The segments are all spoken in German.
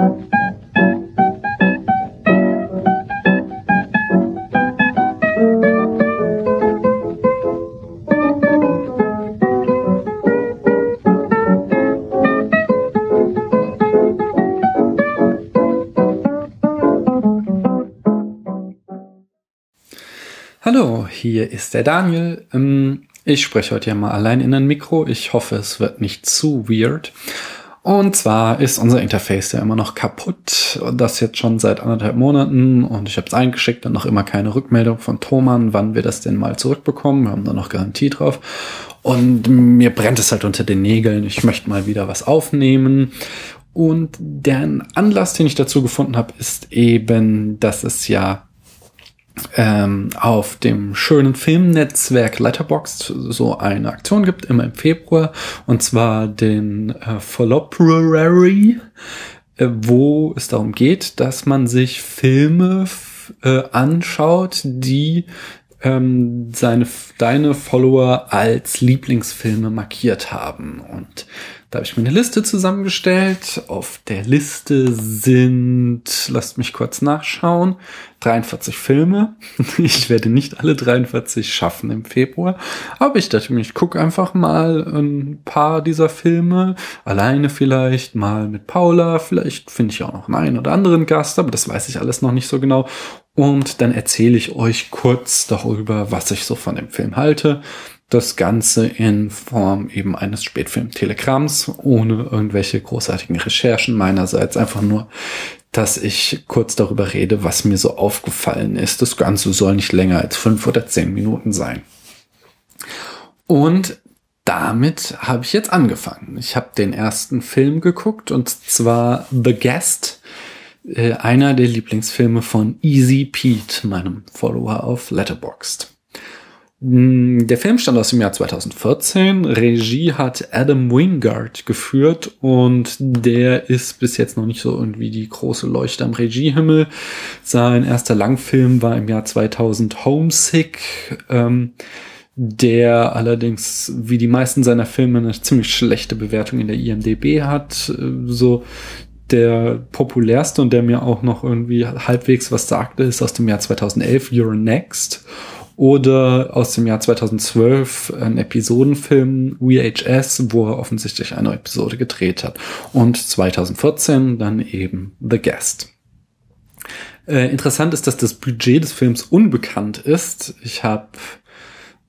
Hallo, hier ist der Daniel. Ähm, ich spreche heute ja mal allein in ein Mikro. Ich hoffe, es wird nicht zu weird. Und zwar ist unser Interface ja immer noch kaputt. Das jetzt schon seit anderthalb Monaten. Und ich habe es eingeschickt und noch immer keine Rückmeldung von Thomann, wann wir das denn mal zurückbekommen. Wir haben da noch Garantie drauf. Und mir brennt es halt unter den Nägeln. Ich möchte mal wieder was aufnehmen. Und der Anlass, den ich dazu gefunden habe, ist eben, dass es ja ähm, auf dem schönen Filmnetzwerk Letterboxd so eine Aktion gibt, immer im Februar, und zwar den äh, Followprary, äh, wo es darum geht, dass man sich Filme äh, anschaut, die ähm, seine, deine Follower als Lieblingsfilme markiert haben. Und da habe ich mir eine Liste zusammengestellt. Auf der Liste sind, lasst mich kurz nachschauen, 43 Filme. Ich werde nicht alle 43 schaffen im Februar, aber ich dachte mir, ich gucke einfach mal ein paar dieser Filme, alleine vielleicht, mal mit Paula, vielleicht finde ich auch noch einen oder anderen Gast, aber das weiß ich alles noch nicht so genau. Und dann erzähle ich euch kurz darüber, was ich so von dem Film halte das Ganze in Form eben eines Spätfilm-Telegramms, ohne irgendwelche großartigen Recherchen meinerseits, einfach nur, dass ich kurz darüber rede, was mir so aufgefallen ist. Das Ganze soll nicht länger als fünf oder zehn Minuten sein. Und damit habe ich jetzt angefangen. Ich habe den ersten Film geguckt und zwar The Guest, äh, einer der Lieblingsfilme von Easy Pete, meinem Follower auf Letterboxd. Mm, der Film stammt aus dem Jahr 2014. Regie hat Adam Wingard geführt und der ist bis jetzt noch nicht so irgendwie die große Leuchte am Regiehimmel. Sein erster Langfilm war im Jahr 2000 Homesick, ähm, der allerdings wie die meisten seiner Filme eine ziemlich schlechte Bewertung in der IMDB hat. So der populärste und der mir auch noch irgendwie halbwegs was sagte, ist aus dem Jahr 2011 You're Next oder aus dem Jahr 2012 ein Episodenfilm VHS, wo er offensichtlich eine Episode gedreht hat. Und 2014 dann eben The Guest. Äh, interessant ist, dass das Budget des Films unbekannt ist. Ich habe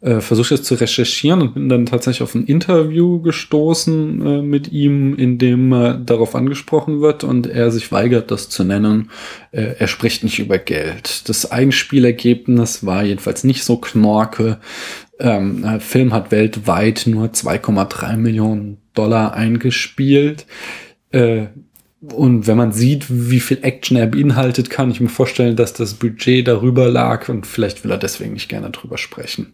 äh, versucht es zu recherchieren und bin dann tatsächlich auf ein Interview gestoßen äh, mit ihm, in dem äh, darauf angesprochen wird und er sich weigert, das zu nennen. Äh, er spricht nicht über Geld. Das Einspielergebnis war jedenfalls nicht so knorke. Ähm, der Film hat weltweit nur 2,3 Millionen Dollar eingespielt. Äh, und wenn man sieht, wie viel Action er beinhaltet, kann ich mir vorstellen, dass das Budget darüber lag und vielleicht will er deswegen nicht gerne drüber sprechen.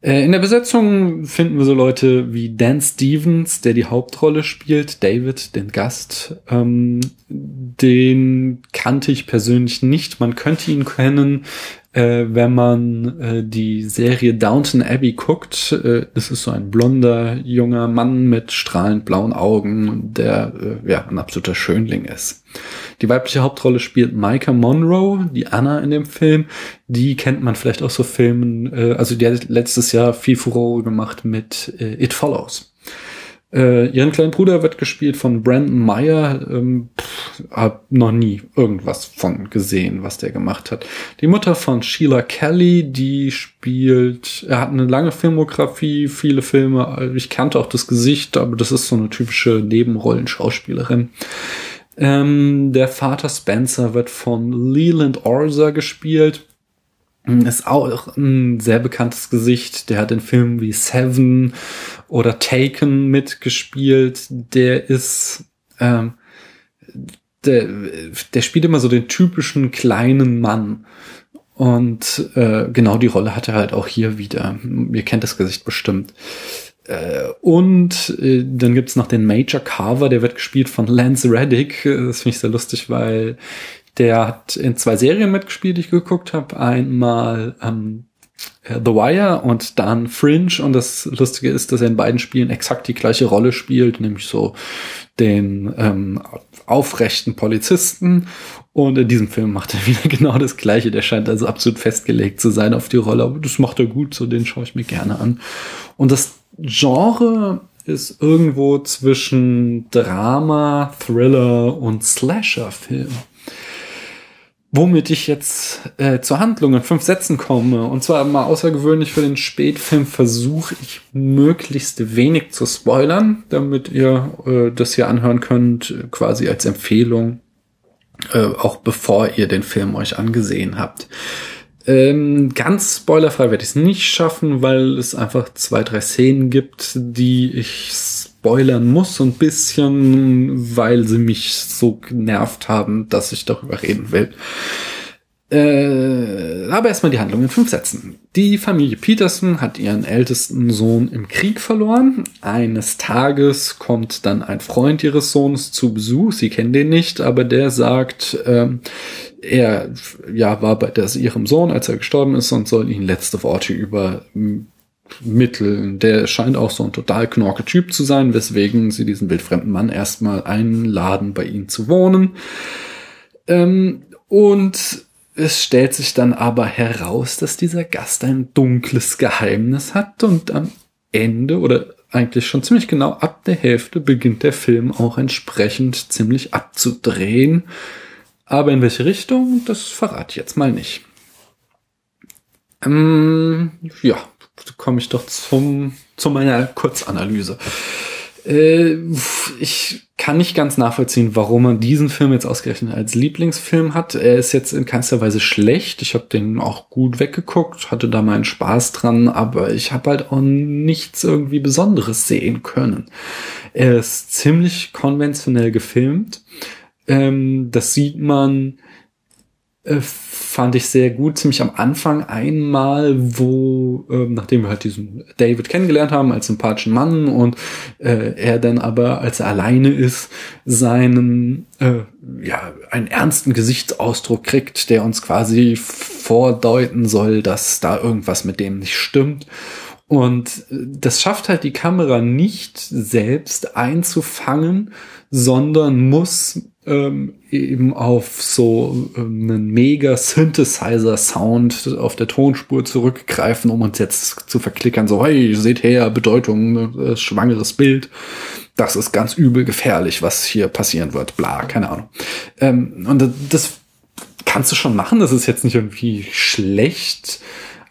Äh, in der Besetzung finden wir so Leute wie Dan Stevens, der die Hauptrolle spielt, David, den Gast. Ähm, den kannte ich persönlich nicht. Man könnte ihn kennen, äh, wenn man äh, die Serie Downton Abbey guckt. Äh, das ist so ein blonder junger Mann mit strahlend blauen Augen, der äh, ja ein absoluter Schönling ist. Die weibliche Hauptrolle spielt Micah Monroe, die Anna in dem Film. Die kennt man vielleicht auch so Filmen, äh, also die hat letztes Jahr viel Furore gemacht mit äh, It Follows. Äh, ihren kleinen Bruder wird gespielt von Brandon Meyer. Ähm, pff, hab noch nie irgendwas von gesehen, was der gemacht hat. Die Mutter von Sheila Kelly, die spielt, er hat eine lange Filmografie, viele Filme. Ich kannte auch das Gesicht, aber das ist so eine typische Nebenrollenschauspielerin. Ähm, der Vater Spencer wird von Leland Orza gespielt. Ist auch ein sehr bekanntes Gesicht. Der hat in Filmen wie Seven oder Taken mitgespielt. Der ist, ähm, der, der spielt immer so den typischen kleinen Mann. Und äh, genau die Rolle hat er halt auch hier wieder. Ihr kennt das Gesicht bestimmt. Äh, und äh, dann gibt's noch den Major Carver, der wird gespielt von Lance Reddick. Das finde ich sehr lustig, weil der hat in zwei Serien mitgespielt, die ich geguckt habe. Einmal ähm, äh, The Wire und dann Fringe. Und das Lustige ist, dass er in beiden Spielen exakt die gleiche Rolle spielt, nämlich so den ähm, aufrechten Polizisten. Und in diesem Film macht er wieder genau das Gleiche. Der scheint also absolut festgelegt zu sein auf die Rolle. Aber das macht er gut, so den schaue ich mir gerne an. Und das Genre ist irgendwo zwischen Drama, Thriller und Slasher-Film. Womit ich jetzt äh, zur Handlung in fünf Sätzen komme. Und zwar mal außergewöhnlich für den Spätfilm versuche ich möglichst wenig zu spoilern, damit ihr äh, das hier anhören könnt, quasi als Empfehlung, äh, auch bevor ihr den Film euch angesehen habt. Ähm, ganz spoilerfrei werde ich es nicht schaffen, weil es einfach zwei, drei Szenen gibt, die ich spoilern muss, so ein bisschen, weil sie mich so genervt haben, dass ich darüber reden will. Äh, aber erstmal die Handlung in fünf Sätzen. Die Familie Peterson hat ihren ältesten Sohn im Krieg verloren. Eines Tages kommt dann ein Freund ihres Sohnes zu Besuch. Sie kennen den nicht, aber der sagt, ähm, er ja, war bei das, ihrem Sohn, als er gestorben ist und soll ihn letzte Worte übermitteln. Der scheint auch so ein total knorke Typ zu sein, weswegen sie diesen wildfremden Mann erstmal einladen, bei ihnen zu wohnen. Ähm, und es stellt sich dann aber heraus, dass dieser Gast ein dunkles Geheimnis hat und am Ende oder eigentlich schon ziemlich genau ab der Hälfte beginnt der Film auch entsprechend ziemlich abzudrehen. Aber in welche Richtung, das verrate ich jetzt mal nicht. Ähm, ja, komme ich doch zum, zu meiner Kurzanalyse. Äh, ich kann nicht ganz nachvollziehen, warum man diesen Film jetzt ausgerechnet als Lieblingsfilm hat. Er ist jetzt in keinster Weise schlecht. Ich habe den auch gut weggeguckt, hatte da meinen Spaß dran, aber ich habe halt auch nichts irgendwie Besonderes sehen können. Er ist ziemlich konventionell gefilmt. Ähm, das sieht man äh, fand ich sehr gut, ziemlich am Anfang einmal, wo, äh, nachdem wir halt diesen David kennengelernt haben als sympathischen Mann und äh, er dann aber, als er alleine ist, seinen, äh, ja, einen ernsten Gesichtsausdruck kriegt, der uns quasi vordeuten soll, dass da irgendwas mit dem nicht stimmt. Und äh, das schafft halt die Kamera nicht selbst einzufangen, sondern muss ähm, eben auf so ähm, einen mega Synthesizer-Sound auf der Tonspur zurückgreifen, um uns jetzt zu verklickern, so, hey, seht her, Bedeutung, äh, schwangeres Bild. Das ist ganz übel gefährlich, was hier passieren wird, bla, keine Ahnung. Ähm, und das kannst du schon machen, das ist jetzt nicht irgendwie schlecht,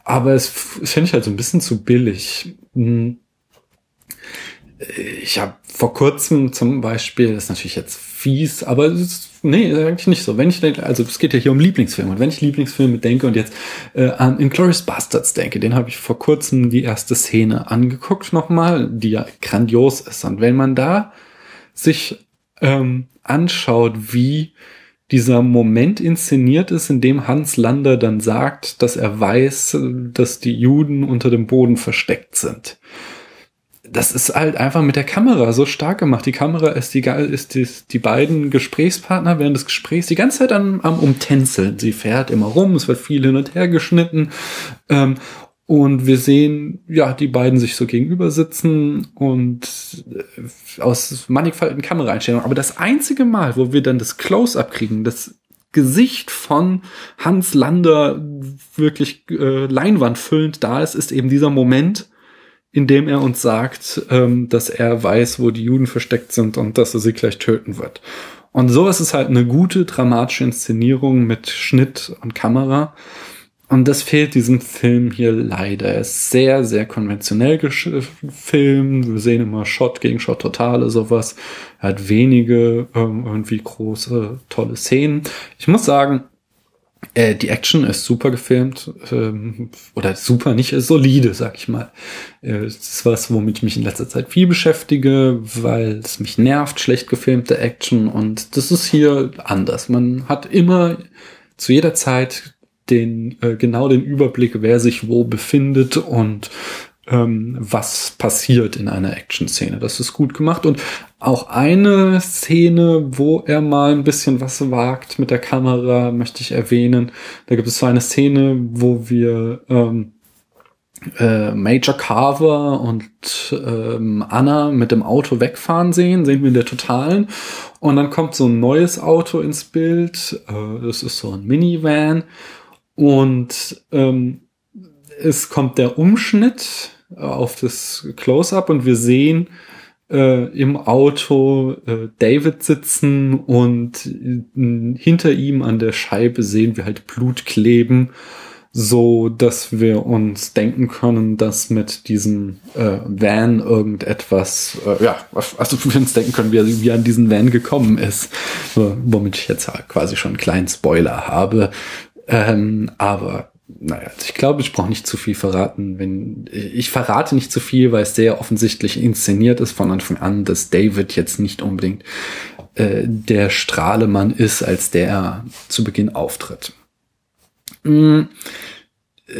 aber es finde ich halt so ein bisschen zu billig. Hm ich habe vor kurzem zum Beispiel, das ist natürlich jetzt fies, aber es ist, nee, eigentlich nicht so. Wenn ich denke, also es geht ja hier um Lieblingsfilme und wenn ich Lieblingsfilme denke und jetzt äh, an Inglourious Bastards denke, den habe ich vor kurzem die erste Szene angeguckt nochmal, die ja grandios ist. Und wenn man da sich ähm, anschaut, wie dieser Moment inszeniert ist, in dem Hans Lander dann sagt, dass er weiß, dass die Juden unter dem Boden versteckt sind das ist halt einfach mit der Kamera so stark gemacht. Die Kamera ist die, ist die, die beiden Gesprächspartner während des Gesprächs die ganze Zeit am, am Umtänzeln. Sie fährt immer rum, es wird viel hin und her geschnitten. Ähm, und wir sehen, ja, die beiden sich so gegenüber sitzen und äh, aus mannigfaltigen Kameraeinstellungen. Aber das einzige Mal, wo wir dann das Close-up kriegen, das Gesicht von Hans Lander wirklich äh, leinwandfüllend da ist, ist eben dieser Moment, indem er uns sagt, ähm, dass er weiß, wo die Juden versteckt sind und dass er sie gleich töten wird. Und sowas ist halt eine gute dramatische Inszenierung mit Schnitt und Kamera. Und das fehlt diesem Film hier leider. Er ist sehr, sehr konventionell gefilmt. Wir sehen immer Shot gegen Shot Totale, sowas. Er hat wenige ähm, irgendwie große, tolle Szenen. Ich muss sagen, äh, die Action ist super gefilmt, ähm, oder super nicht, ist solide, sag ich mal. Äh, das ist was, womit ich mich in letzter Zeit viel beschäftige, weil es mich nervt, schlecht gefilmte Action und das ist hier anders. Man hat immer zu jeder Zeit den, äh, genau den Überblick, wer sich wo befindet und ähm, was passiert in einer Action-Szene. Das ist gut gemacht und auch eine Szene, wo er mal ein bisschen was wagt mit der Kamera, möchte ich erwähnen. Da gibt es so eine Szene, wo wir ähm, äh, Major Carver und ähm, Anna mit dem Auto wegfahren sehen, sehen wir in der Totalen. Und dann kommt so ein neues Auto ins Bild. Äh, das ist so ein Minivan. Und ähm, es kommt der Umschnitt auf das Close-up und wir sehen äh, im Auto äh, David sitzen und äh, hinter ihm an der Scheibe sehen wir halt Blut kleben, so dass wir uns denken können, dass mit diesem äh, Van irgendetwas, äh, ja, also wir uns denken können, wie wie an diesen Van gekommen ist, womit ich jetzt quasi schon einen kleinen Spoiler habe. Ähm, aber naja, ich glaube, ich brauche nicht zu viel verraten. Wenn ich verrate nicht zu viel, weil es sehr offensichtlich inszeniert ist von Anfang an, dass David jetzt nicht unbedingt äh, der Strahlemann ist, als der er zu Beginn auftritt. Mm, äh,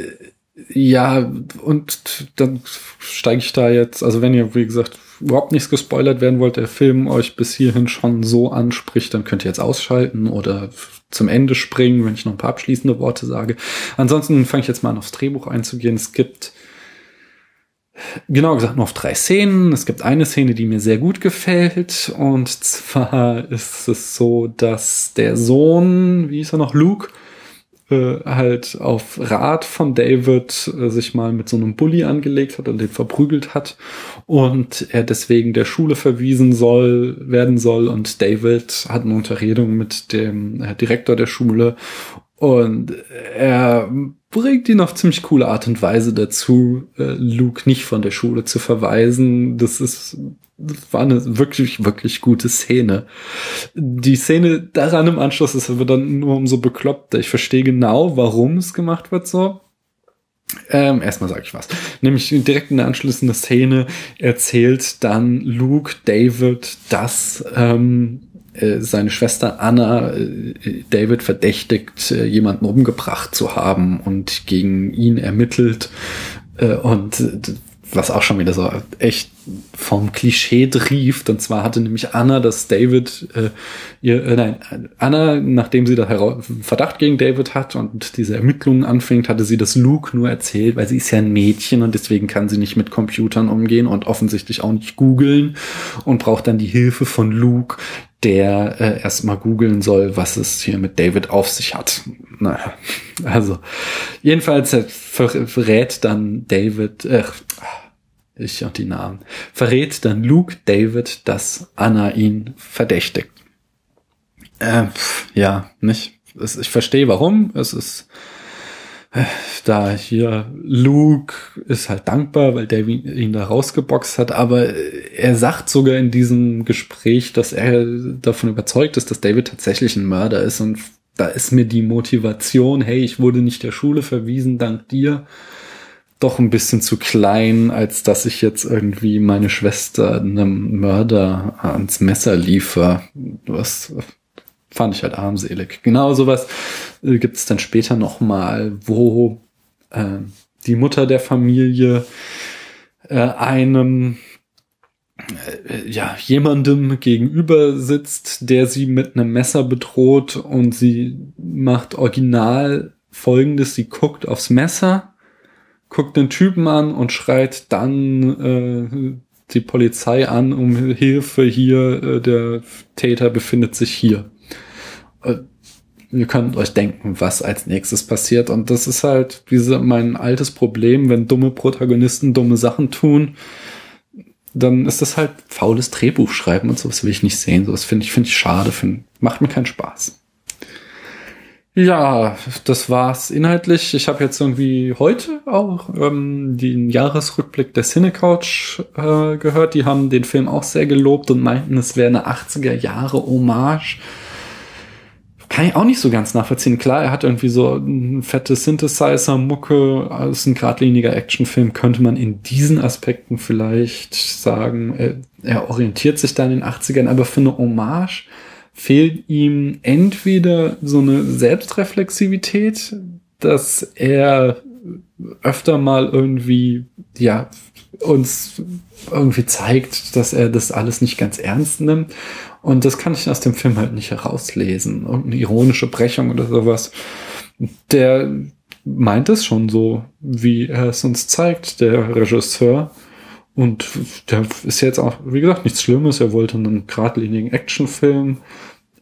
ja, und dann steige ich da jetzt, also wenn ihr, wie gesagt, überhaupt nichts gespoilert werden wollt, der Film euch bis hierhin schon so anspricht, dann könnt ihr jetzt ausschalten oder zum Ende springen, wenn ich noch ein paar abschließende Worte sage. Ansonsten fange ich jetzt mal an aufs Drehbuch einzugehen. Es gibt genau gesagt nur auf drei Szenen. Es gibt eine Szene, die mir sehr gut gefällt. Und zwar ist es so, dass der Sohn, wie ist er noch, Luke, äh, halt auf Rat von David äh, sich mal mit so einem Bully angelegt hat und den verprügelt hat und er deswegen der Schule verwiesen soll werden soll. Und David hat eine Unterredung mit dem äh, Direktor der Schule und er bringt ihn auf ziemlich coole Art und Weise dazu, äh, Luke nicht von der Schule zu verweisen. Das ist das war eine wirklich, wirklich gute Szene. Die Szene daran im Anschluss ist aber dann nur umso bekloppter. Ich verstehe genau, warum es gemacht wird so. Ähm, erstmal sage ich was. Nämlich direkt in der anschließenden Szene erzählt dann Luke David, dass ähm, äh, seine Schwester Anna äh, David verdächtigt, äh, jemanden umgebracht zu haben und gegen ihn ermittelt. Äh, und was auch schon wieder so echt vom Klischee trieft. Und zwar hatte nämlich Anna, dass David äh, ihr, äh, nein, Anna, nachdem sie da Verdacht gegen David hat und diese Ermittlungen anfängt, hatte sie das Luke nur erzählt, weil sie ist ja ein Mädchen und deswegen kann sie nicht mit Computern umgehen und offensichtlich auch nicht googeln und braucht dann die Hilfe von Luke, der äh, erstmal googeln soll, was es hier mit David auf sich hat. Naja, also jedenfalls verrät dann David, äh, ich und die Namen, verrät dann Luke David, dass Anna ihn verdächtigt. Äh, ja, nicht. Ich verstehe warum. Es ist da hier Luke ist halt dankbar, weil David ihn da rausgeboxt hat, aber er sagt sogar in diesem Gespräch, dass er davon überzeugt ist, dass David tatsächlich ein Mörder ist und da ist mir die Motivation, hey, ich wurde nicht der Schule verwiesen dank dir, doch ein bisschen zu klein, als dass ich jetzt irgendwie meine Schwester einem Mörder ans Messer liefer. Was fand ich halt armselig. Genau sowas äh, gibt es dann später noch mal, wo äh, die Mutter der Familie äh, einem äh, ja, jemandem gegenüber sitzt, der sie mit einem Messer bedroht und sie macht original folgendes, sie guckt aufs Messer, guckt den Typen an und schreit dann äh, die Polizei an um Hilfe hier, äh, der Täter befindet sich hier. Äh, ihr könnt euch denken, was als nächstes passiert. Und das ist halt diese, mein altes Problem, wenn dumme Protagonisten dumme Sachen tun, dann ist das halt faules Drehbuch schreiben und sowas will ich nicht sehen. Sowas finde ich, finde ich schade, find, macht mir keinen Spaß. Ja, das war's inhaltlich. Ich habe jetzt irgendwie heute auch ähm, den Jahresrückblick der Cinecouch äh, gehört. Die haben den Film auch sehr gelobt und meinten, es wäre eine 80er Jahre Hommage kann ich auch nicht so ganz nachvollziehen. Klar, er hat irgendwie so ein fette Synthesizer-Mucke, ist ein geradliniger Actionfilm, könnte man in diesen Aspekten vielleicht sagen, er, er orientiert sich da in den 80ern, aber für eine Hommage fehlt ihm entweder so eine Selbstreflexivität, dass er öfter mal irgendwie, ja, uns irgendwie zeigt, dass er das alles nicht ganz ernst nimmt. Und das kann ich aus dem Film halt nicht herauslesen. Irgendeine ironische Brechung oder sowas. Der meint es schon so, wie er es uns zeigt, der Regisseur. Und der ist jetzt auch, wie gesagt, nichts Schlimmes. Er wollte einen geradlinigen Actionfilm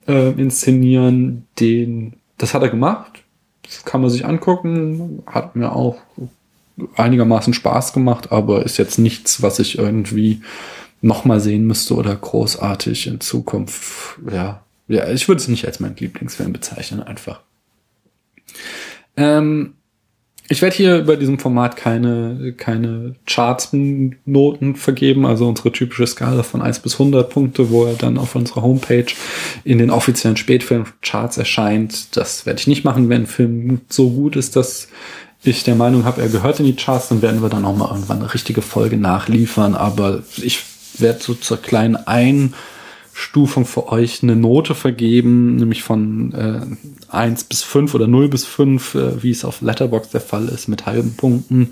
äh, inszenieren. Den, das hat er gemacht. Das kann man sich angucken. Hat mir auch einigermaßen Spaß gemacht, aber ist jetzt nichts, was ich irgendwie nochmal sehen müsste oder großartig in Zukunft. Ja, ja ich würde es nicht als meinen Lieblingsfilm bezeichnen, einfach. Ähm, ich werde hier bei diesem Format keine, keine Charts-Noten vergeben, also unsere typische Skala von 1 bis 100 Punkte, wo er dann auf unserer Homepage in den offiziellen Spätfilm-Charts erscheint. Das werde ich nicht machen, wenn ein Film so gut ist, dass ich der Meinung habe, er gehört in die Charts, dann werden wir dann auch mal irgendwann eine richtige Folge nachliefern. Aber ich werde so zur kleinen Ein- Stufung für euch eine Note vergeben, nämlich von äh, 1 bis 5 oder 0 bis 5, äh, wie es auf Letterbox der Fall ist, mit halben Punkten.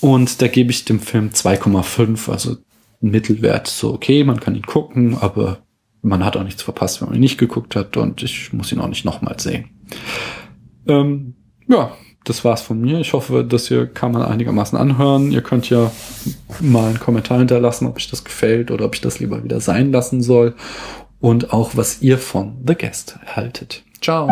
Und da gebe ich dem Film 2,5, also Mittelwert. So, okay, man kann ihn gucken, aber man hat auch nichts verpasst, wenn man ihn nicht geguckt hat und ich muss ihn auch nicht nochmal sehen. Ähm, ja, das war's von mir. Ich hoffe, das hier kann man einigermaßen anhören. Ihr könnt ja mal einen Kommentar hinterlassen, ob euch das gefällt oder ob ich das lieber wieder sein lassen soll. Und auch, was ihr von The Guest haltet. Ciao.